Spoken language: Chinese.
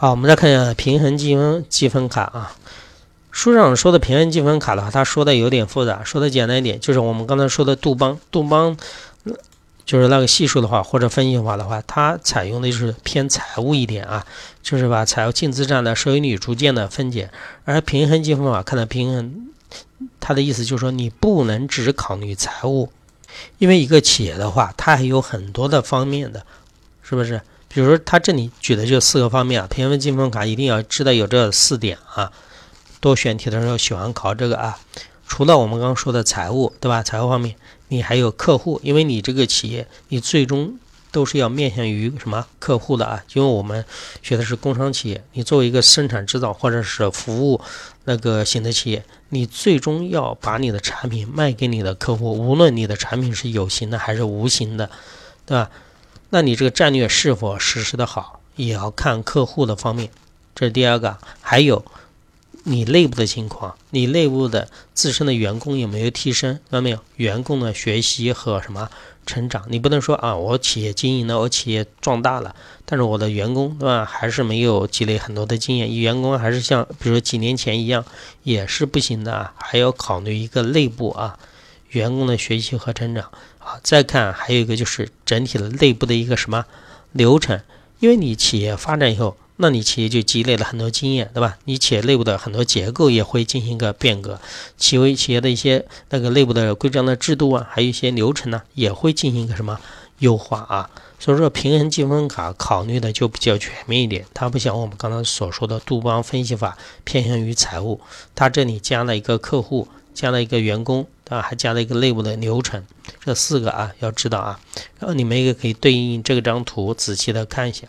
好，我们再看一下平衡积分积分卡啊。书上说的平衡积分卡的话，它说的有点复杂，说的简单一点，就是我们刚才说的杜邦，杜邦就是那个系数的话或者分析法的话，它采用的就是偏财务一点啊，就是把财务净资产的收益率逐渐的分解。而平衡积分法看的平衡，它的意思就是说你不能只考虑财务，因为一个企业的话，它还有很多的方面的，是不是？比如说他这里举的就四个方面啊，平衡积分卡一定要知道有这四点啊。多选题的时候喜欢考这个啊，除了我们刚刚说的财务，对吧？财务方面，你还有客户，因为你这个企业，你最终都是要面向于什么客户的啊？因为我们学的是工商企业，你作为一个生产制造或者是服务那个型的企业，你最终要把你的产品卖给你的客户，无论你的产品是有形的还是无形的，对吧？那你这个战略是否实施的好，也要看客户的方面，这是第二个，还有。你内部的情况，你内部的自身的员工有没有提升？看到没有？员工的学习和什么成长？你不能说啊，我企业经营了，我企业壮大了，但是我的员工对吧，还是没有积累很多的经验，员工还是像比如说几年前一样，也是不行的啊。还要考虑一个内部啊，员工的学习和成长啊。再看还有一个就是整体的内部的一个什么流程，因为你企业发展以后。那你企业就积累了很多经验，对吧？你企业内部的很多结构也会进行一个变革，企业企业的一些那个内部的规章的制度啊，还有一些流程呢，也会进行一个什么优化啊。所以说，平衡积分卡考虑的就比较全面一点，它不像我们刚才所说的杜邦分析法偏向于财务，它这里加了一个客户，加了一个员工，啊，还加了一个内部的流程，这四个啊要知道啊。然后你们也可以对应这张图仔细的看一下。